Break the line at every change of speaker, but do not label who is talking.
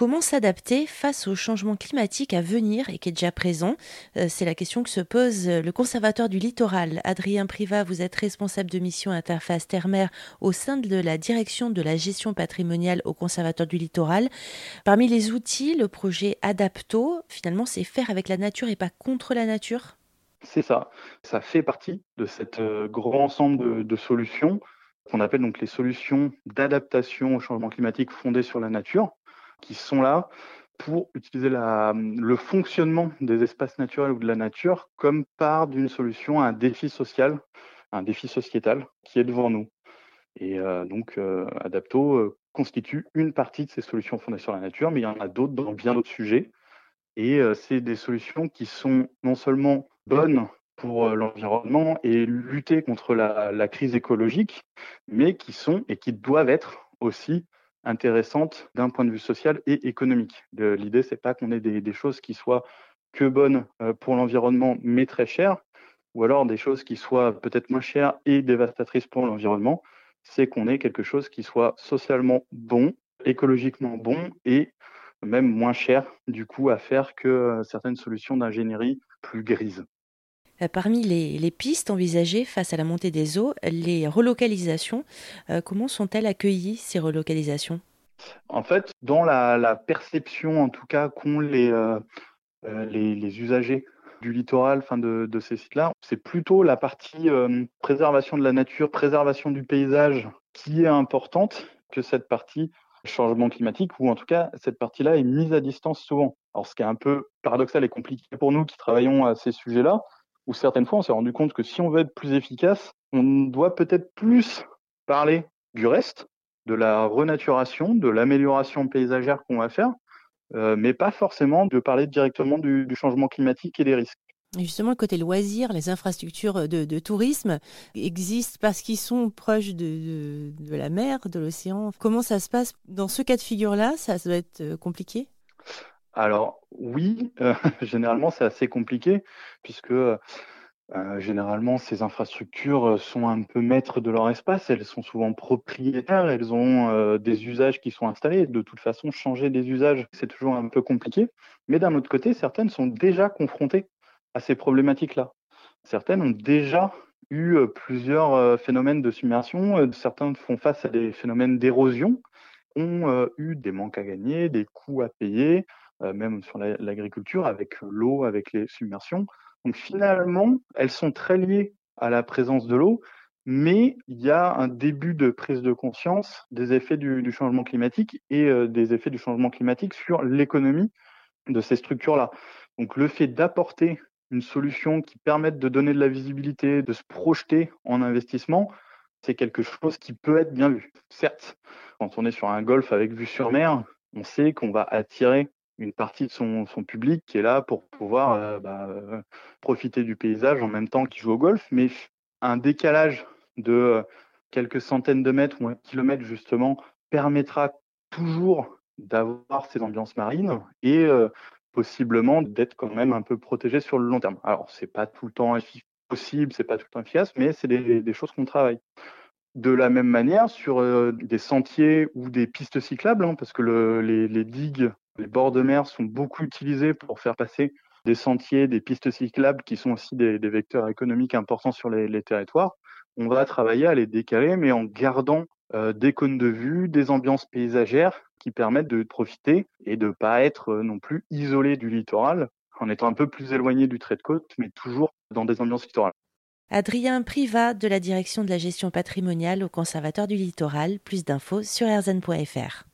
Comment s'adapter face au changement climatique à venir et qui est déjà présent euh, C'est la question que se pose le conservateur du littoral. Adrien Privat, vous êtes responsable de mission interface terre-mer au sein de la direction de la gestion patrimoniale au conservateur du littoral. Parmi les outils, le projet Adapto, finalement, c'est faire avec la nature et pas contre la nature
C'est ça. Ça fait partie de cet euh, grand ensemble de, de solutions qu'on appelle donc les solutions d'adaptation au changement climatique fondées sur la nature qui sont là pour utiliser le fonctionnement des espaces naturels ou de la nature comme part d'une solution à un défi social, un défi sociétal qui est devant nous. Et euh, donc, euh, Adapto euh, constitue une partie de ces solutions fondées sur la nature, mais il y en a d'autres dans bien d'autres sujets. Et c'est des solutions qui sont non seulement bonnes pour l'environnement et lutter contre la, crise écologique, mais qui sont et qui doivent être aussi intéressante d'un point de vue social et économique. L'idée, c'est pas qu'on ait des, des, choses qui soient que bonnes euh, pour l'environnement, mais très chères, ou alors des choses qui soient peut-être moins chères et dévastatrices pour l'environnement. C'est qu'on ait quelque chose qui soit socialement bon, écologiquement bon et même moins cher, du coup, à faire que euh, certaines solutions d'ingénierie plus grises.
Euh, parmi les, pistes envisagées face à la montée des eaux, les relocalisations, euh, comment sont-elles accueillies, ces relocalisations?
En fait, dans la, perception, en tout cas, qu'ont les, euh, les, usagers du littoral, fin de, ces sites-là, c'est plutôt la partie préservation de la nature, préservation du paysage qui est importante que cette partie changement climatique, ou en tout cas, cette partie-là est mise à distance souvent. Alors, ce qui est un peu paradoxal et compliqué pour nous qui travaillons à ces sujets-là, où certaines fois on s'est rendu compte que si on veut être plus efficace, on doit peut-être plus parler du reste, de la renaturation, de l'amélioration paysagère qu'on va faire, euh, mais pas forcément de parler directement du, changement climatique et des risques.
Justement, côté loisirs, les infrastructures de, tourisme existent parce qu'ils sont proches de, de, de, la mer, de l'océan. Comment ça se passe? Dans ce cas de figure-là Ça doit être euh, compliqué?
Alors oui, euh, généralement c'est assez compliqué puisque euh, généralement ces infrastructures sont un peu maîtres de leur espace, elles sont souvent propriétaires, elles ont euh, des usages qui sont installés. De toute façon, changer des usages, c'est toujours un peu compliqué. Mais d'un autre côté, certaines sont déjà confrontées à ces problématiques-là. Certaines ont déjà eu plusieurs phénomènes de submersion, certains font face à des phénomènes d'érosion, ont eu des manques à gagner, des coûts à payer, même sur l'agriculture, avec l'eau, avec les submersions. Donc finalement, elles sont très liées à la présence de l'eau, mais il y a un début de prise de conscience des effets du, du changement climatique et euh, des effets du changement climatique sur l'économie de ces structures-là. Donc le fait d'apporter une solution qui permette de donner de la visibilité, de se projeter en investissement, c'est quelque chose qui peut être bien vu. Certes, quand on est sur un golf avec vue sur mer, on sait qu'on va attirer une partie de son, son, public qui est là pour pouvoir euh, bah, euh, profiter du paysage en même temps qu'il joue au golf, mais un décalage de euh, quelques centaines de mètres ou un kilomètre justement permettra toujours d'avoir ces ambiances marines et euh, possiblement d'être quand même un peu protégé sur le long terme. Alors c'est pas tout le temps possible, c'est pas tout le temps efficace, mais c'est des, des, choses qu'on travaille. De la même manière, sur euh, des sentiers ou des pistes cyclables, hein, parce que le, les, les, digues les bords de mer sont beaucoup utilisés pour faire passer des sentiers, des pistes cyclables qui sont aussi des, vecteurs économiques importants sur les, territoires. On va travailler à les décaler, mais en gardant euh, des cônes de vue, des ambiances paysagères qui permettent de profiter et de pas être euh, non plus isolé du littoral en étant un peu plus éloigné du trait de côte, mais toujours dans des ambiances littorales.
Adrien Privat de la direction de la gestion patrimoniale au Conservatoire du littoral. Plus d'infos sur rzn.fr.